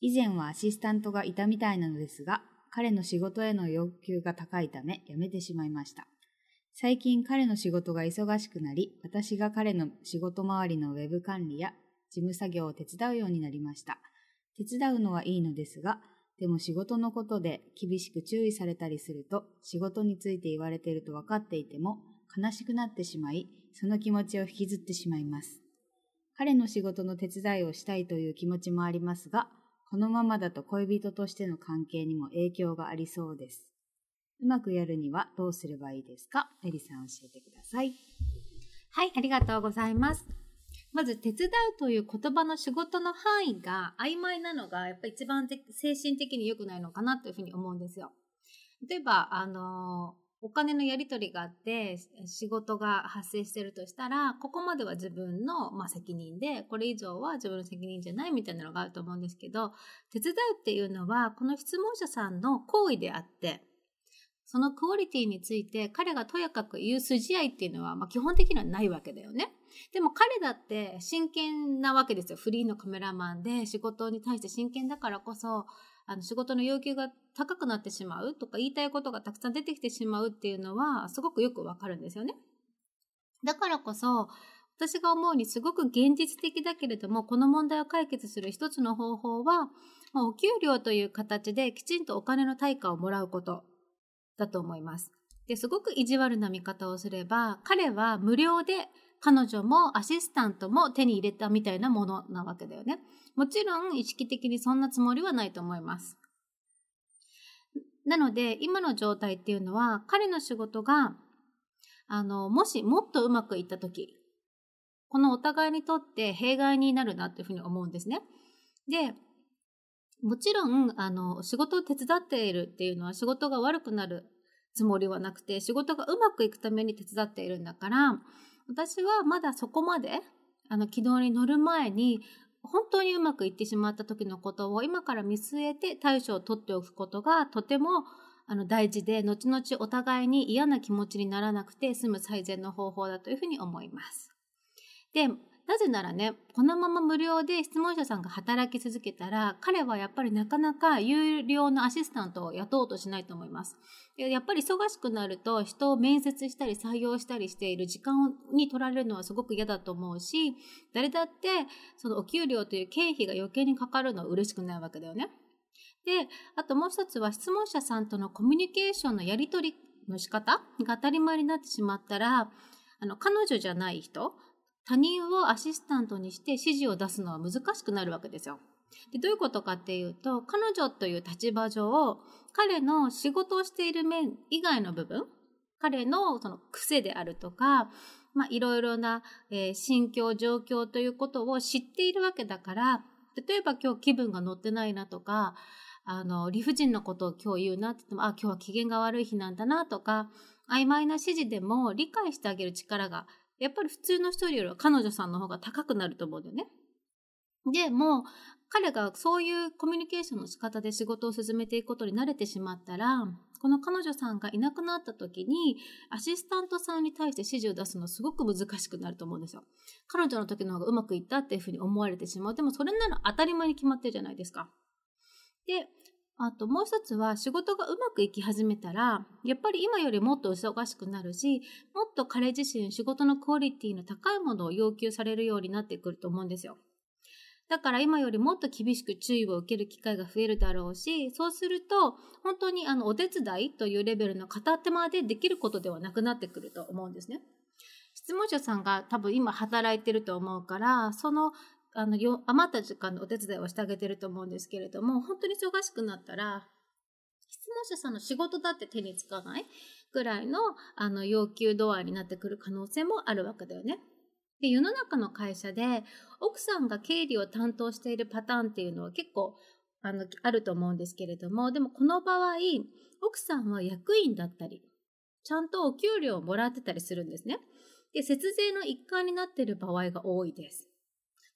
以前はアシスタントがいたみたいなのですが、彼の仕事への要求が高いため辞めてしまいました。最近彼の仕事が忙しくなり、私が彼の仕事周りのウェブ管理や事務作業を手伝うようになりました。手伝うのはいいのですが、でも仕事のことで厳しく注意されたりすると、仕事について言われていると分かっていても、悲しくなってしまい、その気持ちを引きずってしまいます。彼の仕事の手伝いをしたいという気持ちもありますが、このままだと恋人としての関係にも影響がありそうです。うまくやるにはどうすればいいですか？エリさん教えてください。はい、ありがとうございます。まず、手伝うという言葉の仕事の範囲が曖昧なのが、やっぱり一番精神的に良くないのかなというふうに思うんですよ。例えば、あの、お金のやり取りがあって、仕事が発生してるとしたら、ここまでは自分の、まあ、責任で、これ以上は自分の責任じゃないみたいなのがあると思うんですけど、手伝うっていうのは、この質問者さんの行為であって、そのクオリティについて彼がとやかく言う筋合いっていうのは、まあ、基本的にはないわけだよね。でも彼だって真剣なわけですよ。フリーのカメラマンで仕事に対して真剣だからこそ、あの仕事の要求が高くなってしまうとか言いたいことがたくさん出てきてしまうっていうのはすごくよくわかるんですよね。だからこそ、私が思うにすごく現実的だけれども、この問題を解決する一つの方法は、まお給料という形できちんとお金の対価をもらうことだと思います。で、すごく意地悪な見方をすれば、彼は無料で彼女もアシスタントも手に入れたみたいなものなわけだよね。もちろん意識的にそんなつもりはないと思います。なので、今の状態っていうのは、彼の仕事が、あの、もしもっとうまくいったとき、このお互いにとって弊害になるなっていうふうに思うんですね。で、もちろん、あの、仕事を手伝っているっていうのは仕事が悪くなるつもりはなくて、仕事がうまくいくために手伝っているんだから、私はまだそこまで、あの、軌道に乗る前に、本当にうまくいってしまった時のことを今から見据えて対処を取っておくことがとてもあの大事で、後々お互いに嫌な気持ちにならなくて済む最善の方法だというふうに思います。で、なぜならね、このまま無料で質問者さんが働き続けたら、彼はやっぱりなかなか有料のアシスタントを雇おうとしないと思います。やっぱり忙しくなると人を面接したり採用したりしている時間に取られるのはすごく嫌だと思うし、誰だってそのお給料という経費が余計にかかるのは嬉しくないわけだよね。で、あともう一つは質問者さんとのコミュニケーションのやり取りの仕方が当たり前になってしまったら、あの、彼女じゃない人、他人をアシスタントにして指示を出すのは難しくなるわけですよ。でどういうことかっていうと、彼女という立場上、彼の仕事をしている面以外の部分、彼のその癖であるとか、まあ、いろいろな、えー心境、状況ということを知っているわけだから、例えば今日気分が乗ってないなとか、あの、理不尽なことを今日言うなって言っても、あ、今日は機嫌が悪い日なんだなとか、曖昧な指示でも理解してあげる力が、やっぱり普通の人よりは彼女さんの方が高くなると思うんだよね。で、も、彼がそういうコミュニケーションの仕方で仕事を進めていくことに慣れてしまったら、この彼女さんがいなくなった時に、アシスタントさんに対して指示を出すのすごく難しくなると思うんですよ。彼女の時の方がうまくいったっていうふうに思われてしまう。でもそれなら当たり前に決まってるじゃないですか。で、あともう一つは仕事がうまくいき始めたら、やっぱり今よりもっと忙しくなるし、もっと彼自身仕事のクオリティの高いものを要求されるようになってくると思うんですよ。だから今よりもっと厳しく注意を受ける機会が増えるだろうし、そうすると、本当にあの、お手伝いというレベルの片手間でできることではなくなってくると思うんですね。質問者さんが多分今働いてると思うから、その、あの、余った時間のお手伝いをしてあげてると思うんですけれども、本当に忙しくなったら、質問者さんの仕事だって手につかないぐらいのあの要求度合いになってくる可能性もあるわけだよね。で世の中の会社で奥さんが経理を担当しているパターンっていうのは結構あのあると思うんですけれどもでもこの場合奥さんは役員だったりちゃんとお給料をもらってたりするんですね。で節税の一環になっている場合が多いです。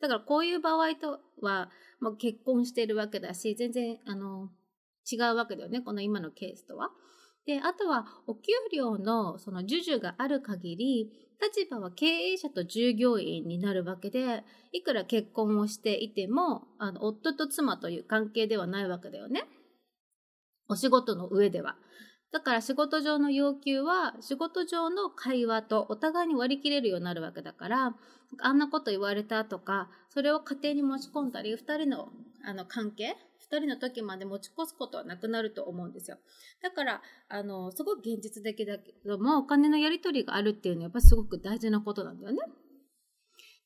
だからこういう場合とは、もう結婚してるわけだし全然あの違うわけだよねこの今のケースとは。であとはお給料のその授受がある限り立場は経営者と従業員になるわけでいくら結婚をしていてもあの夫と妻という関係ではないわけだよねお仕事の上では。だから仕事上の要求は仕事上の会話とお互いに割り切れるようになるわけだからあんなこと言われたとかそれを家庭に持ち込んだり2人のあの関係2人の時まで持ち越すことはなくなると思うんですよ。だから、あの、すごく現実的だけども、お金のやり取りがあるっていうのはやっぱすごく大事なことなんだよね。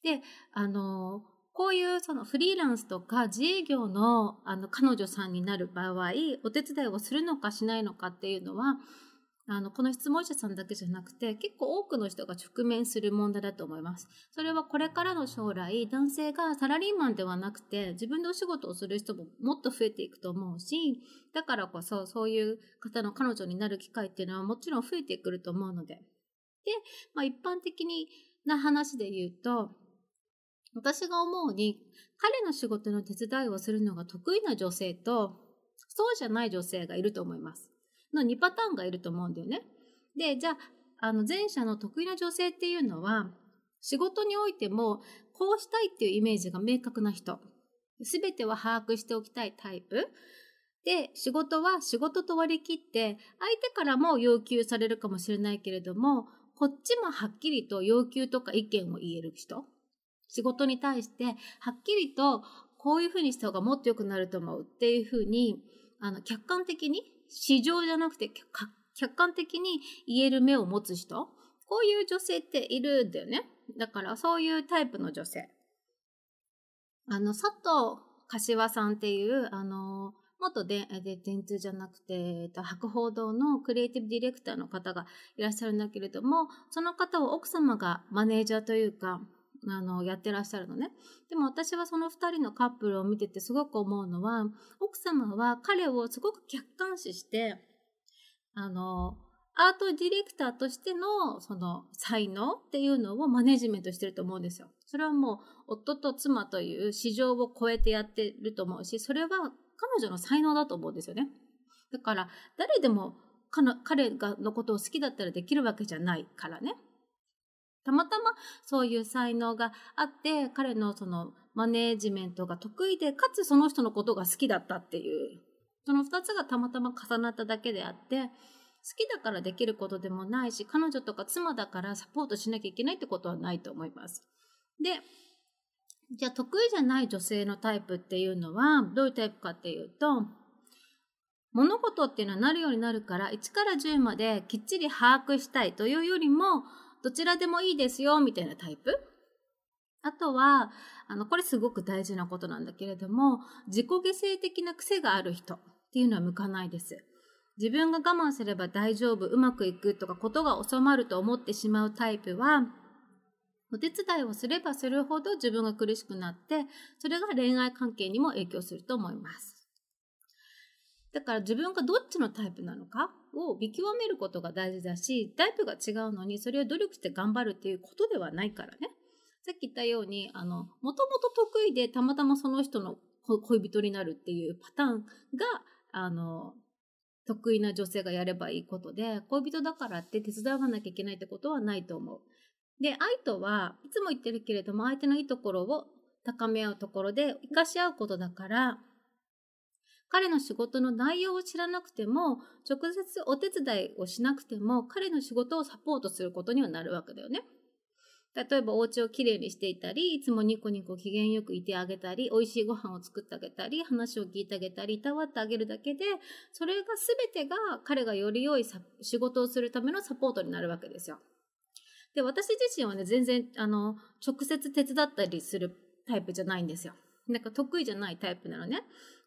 で、あの、こういうそのフリーランスとか自営業のあの彼女さんになる場合、お手伝いをするのかしないのかっていうのは、あのこの質問者さんだけじゃなくて結構多くの人が直面する問題だと思います。それはこれからの将来男性がサラリーマンではなくて自分でお仕事をする人ももっと増えていくと思うしだからこそそういう方の彼女になる機会っていうのはもちろん増えてくると思うので。で、まあ、一般的な話で言うと私が思うに彼の仕事の手伝いをするのが得意な女性とそうじゃない女性がいると思います。の2パターンがいると思うんだよね。で、じゃあ、あの前者の得意な女性っていうのは、仕事においても、こうしたいっていうイメージが明確な人。すべては把握しておきたいタイプ。で、仕事は仕事と割り切って、相手からも要求されるかもしれないけれども、こっちもはっきりと要求とか意見を言える人。仕事に対して、はっきりと、こういうふうにした方がもっと良くなると思うっていうふうに、あの、客観的に市場じゃなくて客観的に言える目を持つ人こういう女性っているんだよね。だからそういうタイプの女性。あの、佐藤柏さんっていう、あの、元でで電通じゃなくて、えっと、博報堂のクリエイティブディレクターの方がいらっしゃるんだけれども、その方を奥様がマネージャーというか、あの、やってらっしゃるのね。でも私はその2人のカップルを見ててすごく思うのは、奥様は彼をすごく客観視して、あの、アートディレクターとしてのその才能っていうのをマネジメントしてると思うんですよ。それはもう夫と妻という市場を超えてやってると思うし、それは彼女の才能だと思うんですよね。だから誰でも彼がのことを好きだったらできるわけじゃないからね。たまたまそういう才能があって彼のそのマネージメントが得意でかつその人のことが好きだったっていうその2つがたまたま重なっただけであって好きだからできることでもないし彼女とか妻だからサポートしなきゃいけないってことはないと思います。でじゃあ得意じゃない女性のタイプっていうのはどういうタイプかっていうと物事っていうのはなるようになるから1から10まできっちり把握したいというよりもどちらでもいいですよ、みたいなタイプ？あとは、あの、これすごく大事なことなんだけれども、自己犠牲的な癖がある人っていうのは向かないです。自分が我慢すれば大丈夫、うまくいくとか、ことが収まると思ってしまうタイプは、お手伝いをすればするほど自分が苦しくなって、それが恋愛関係にも影響すると思います。だから自分がどっちのタイプなのかを見極めることが大事だし、タイプが違うのにそれを努力して頑張るっていうことではないからね。さっき言ったように、もともと得意でたまたまその人の恋人になるっていうパターンが、あの、得意な女性がやればいいことで、恋人だからって手伝わなきゃいけないってことはないと思う。で、愛とはいつも言ってるけれども、相手のいいところを高め合うところで生かし合うことだから、彼の仕事の内容を知らなくても、直接お手伝いをしなくても、彼の仕事をサポートすることにはなるわけだよね。例えばお家をきれいにしていたり、いつもニコニコ機嫌よくいてあげたり、美味しいご飯を作ってあげたり、話を聞いてあげたり、いたわってあげるだけで、それが全てが彼がより良い仕事をするためのサポートになるわけですよ。で、私自身はね、全然、あの、直接手伝ったりするタイプじゃないんですよ。なんか得意じゃないタイプなのね。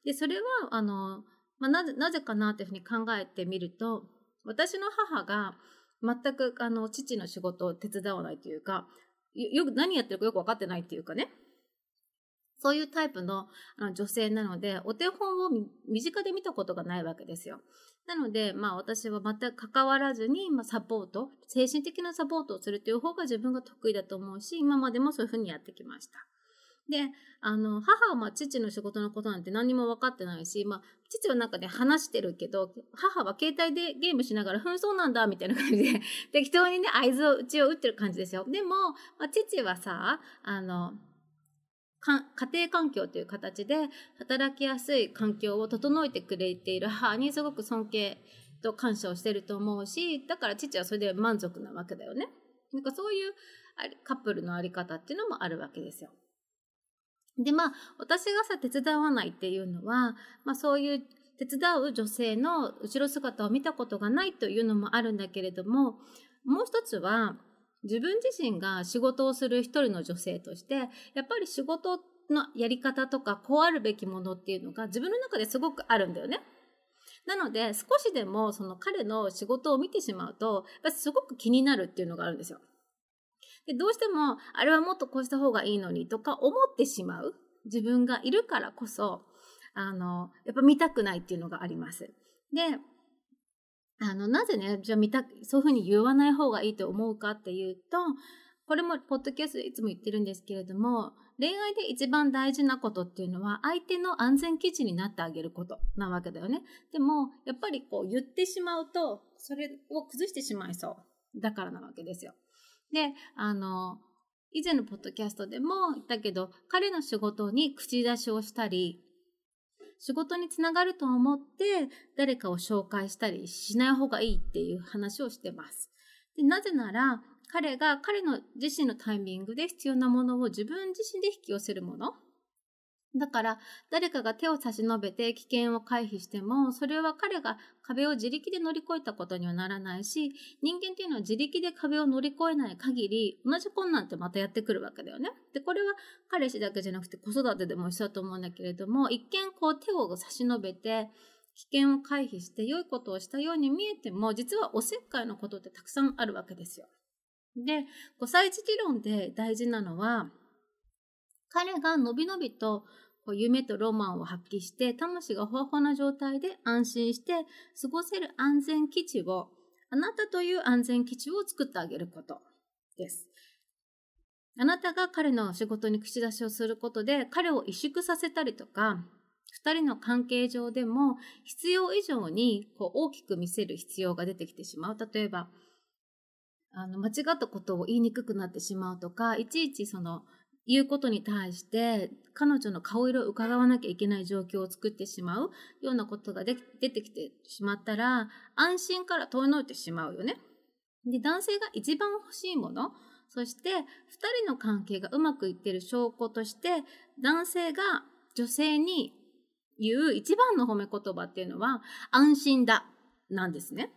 で、それは、あの、まあ、なぜ、なぜかなっていうふうに考えてみると、私の母が全く、あの、父の仕事を手伝わないというか、よく何やってるかよく分かってないっていうかね。そういうタイプのあの女性なので、お手本を身近で見たことがないわけですよ。なので、まあ私は全く関わらずに、まあ、サポート、精神的なサポートをするという方が自分が得意だと思うし、今までもそういうふうにやってきました。で、あの、母はまあ父の仕事のことなんて何も分かってないし、まあ、父はなんかね、話してるけど、母は携帯でゲームしながら、ふん、そうなんだ、みたいな感じで、適当にね、合図を、うちを打ってる感じですよ。でも、まあ、父はさ、あの、家庭環境という形で働きやすい環境を整えてくれている母にすごく尊敬と感謝をしてると思うしだから父はそれで満足なわけだよね。なんかそういうカップルのあり方っていうのもあるわけですよ。で、まあ、私がさ、手伝わないっていうのは、まあ、そういう手伝う女性の後ろ姿を見たことがないというのもあるんだけれども、もう一つは、自分自身が仕事をする一人の女性として、やっぱり仕事のやり方とか、こうあるべきものっていうのが自分の中ですごくあるんだよね。なので、少しでもその彼の仕事を見てしまうと、すごく気になるっていうのがあるんですよ。で、どうしても、あれはもっとこうした方がいいのにとか思ってしまう自分がいるからこそ、あの、やっぱ見たくないっていうのがあります。で、あの、なぜね、じゃあ見た、そういうふうに言わない方がいいと思うかっていうと、これもポッドキャストでいつも言ってるんですけれども、恋愛で一番大事なことっていうのは相手の安全基地になってあげることなわけだよね。でも、やっぱりこう言ってしまうと、それを崩してしまいそう。だからなわけですよ。で、あの、以前のポッドキャストでも言ったけど、彼の仕事に口出しをしたり、仕事につながると思って誰かを紹介したりしない方がいいっていう話をしてます。でなぜなら、彼が彼の自身のタイミングで必要なものを自分自身で引き寄せるものだから、誰かが手を差し伸べて危険を回避しても、それは彼が壁を自力で乗り越えたことにはならないし、人間っていうのは自力で壁を乗り越えない限り、同じ困難ってまたやってくるわけだよね。で、これは彼氏だけじゃなくて子育てでも一緒だと思うんだけれども、一見こう手を差し伸べて、危険を回避して良いことをしたように見えても、実はおせっかいのことってたくさんあるわけですよ。で、5歳児理論で大事なのは、彼がのびのびとこう夢とロマンを発揮して魂がほわほわな状態で安心して過ごせる安全基地をあなたという安全基地を作ってあげることです。あなたが彼の仕事に口出しをすることで彼を萎縮させたりとか2人の関係上でも必要以上にこう大きく見せる必要が出てきてしまう。例えばあの間違ったことを言いにくくなってしまうとかいちいちその言うことに対して彼女の顔色を伺わなきゃいけない状況を作ってしまうようなことが出てきてしまったら安心から遠のいてしまうよね。で男性が一番欲しいものそして2人の関係がうまくいってる証拠として男性が女性に言う一番の褒め言葉っていうのは安心だなんですね。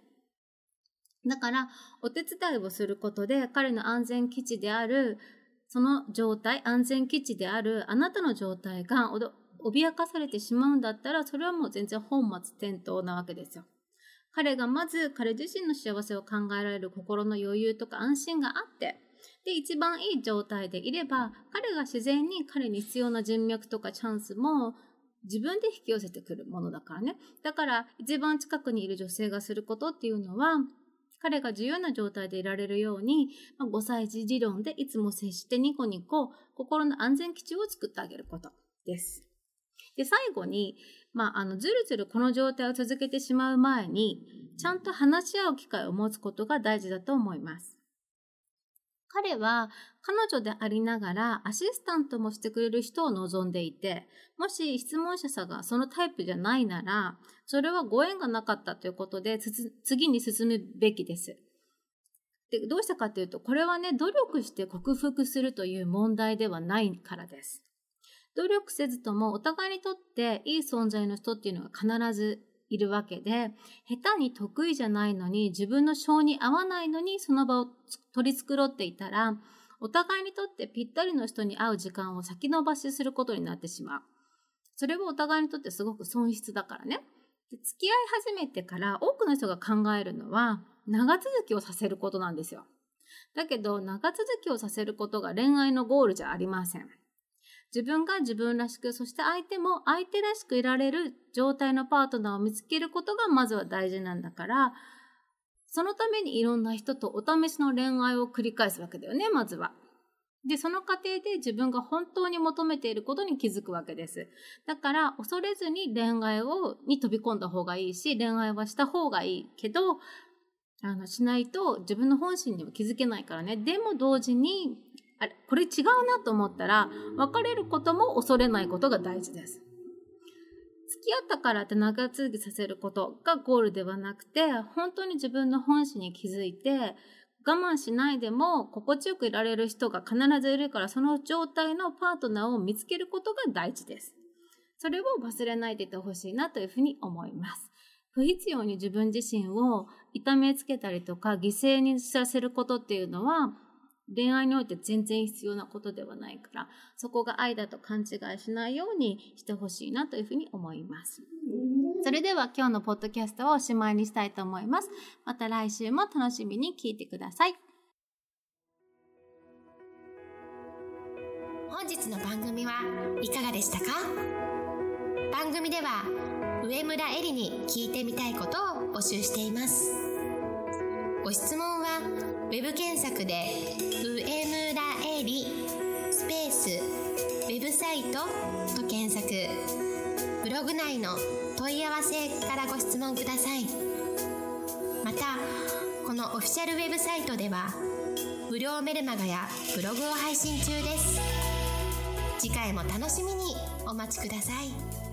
だからお手伝いをすることで彼の安全基地であるその状態、安全基地であるあなたの状態が脅かされてしまうんだったら、それはもう全然本末転倒なわけですよ。彼がまず彼自身の幸せを考えられる心の余裕とか安心があって、で、一番いい状態でいれば、彼が自然に彼に必要な人脈とかチャンスも自分で引き寄せてくるものだからね。だから、一番近くにいる女性がすることっていうのは、彼が自由な状態でいられるように、まあ、5歳児理論でいつも接してニコニコ心の安全基地を作ってあげることです。で、最後に、まあ、あの、ずるずるこの状態を続けてしまう前に、ちゃんと話し合う機会を持つことが大事だと思います。彼は彼女でありながらアシスタントもしてくれる人を望んでいて、もし質問者さんがそのタイプじゃないなら、それはご縁がなかったということで、次に進むべきです。でどうしたかっていうと、これはね、努力して克服するという問題ではないからです。努力せずともお互いにとっていい存在の人っていうのが必ずいるわけで、下手に得意じゃないのに、自分の性に合わないのにその場を取り繕っていたら、お互いにとってぴったりの人に会う時間を先延ばしすることになってしまう。それはお互いにとってすごく損失だからね。で付き合い始めてから多くの人が考えるのは長続きをさせることなんですよ。だけど長続きをさせることが恋愛のゴールじゃありません。自分が自分らしく、そして相手も相手らしくいられる状態のパートナーを見つけることがまずは大事なんだから、そのためにいろんな人とお試しの恋愛を繰り返すわけだよね、まずは。で、その過程で自分が本当に求めていることに気づくわけです。だから、恐れずに恋愛を、に飛び込んだ方がいいし、恋愛はした方がいいけど、あの、しないと自分の本心にも気づけないからね。でも同時に、あれ、これ違うなと思ったら、別れることも恐れないことが大事です。付き合ったからって長続きさせることがゴールではなくて、本当に自分の本心に気づいて、我慢しないでも心地よくいられる人が必ずいるから、その状態のパートナーを見つけることが大事です。それを忘れないでいてほしいなというふうに思います。不必要に自分自身を痛めつけたりとか犠牲にさせることっていうのは恋愛において全然必要なことではないから、そこが愛だと勘違いしないようにしてほしいなというふうに思います。それでは今日のポッドキャストをおしまいにしたいと思います。また来週も楽しみに聞いてください。本日の番組はいかがでしたか？番組では上村えりに聞いてみたいことを募集しています。ご質問は web 検索で上村えりスペースウェブサイトと検索。ブログ内の問い合わせからご質問ください。またこのオフィシャルウェブサイトでは無料メルマガやブログを配信中です。次回も楽しみにお待ちください。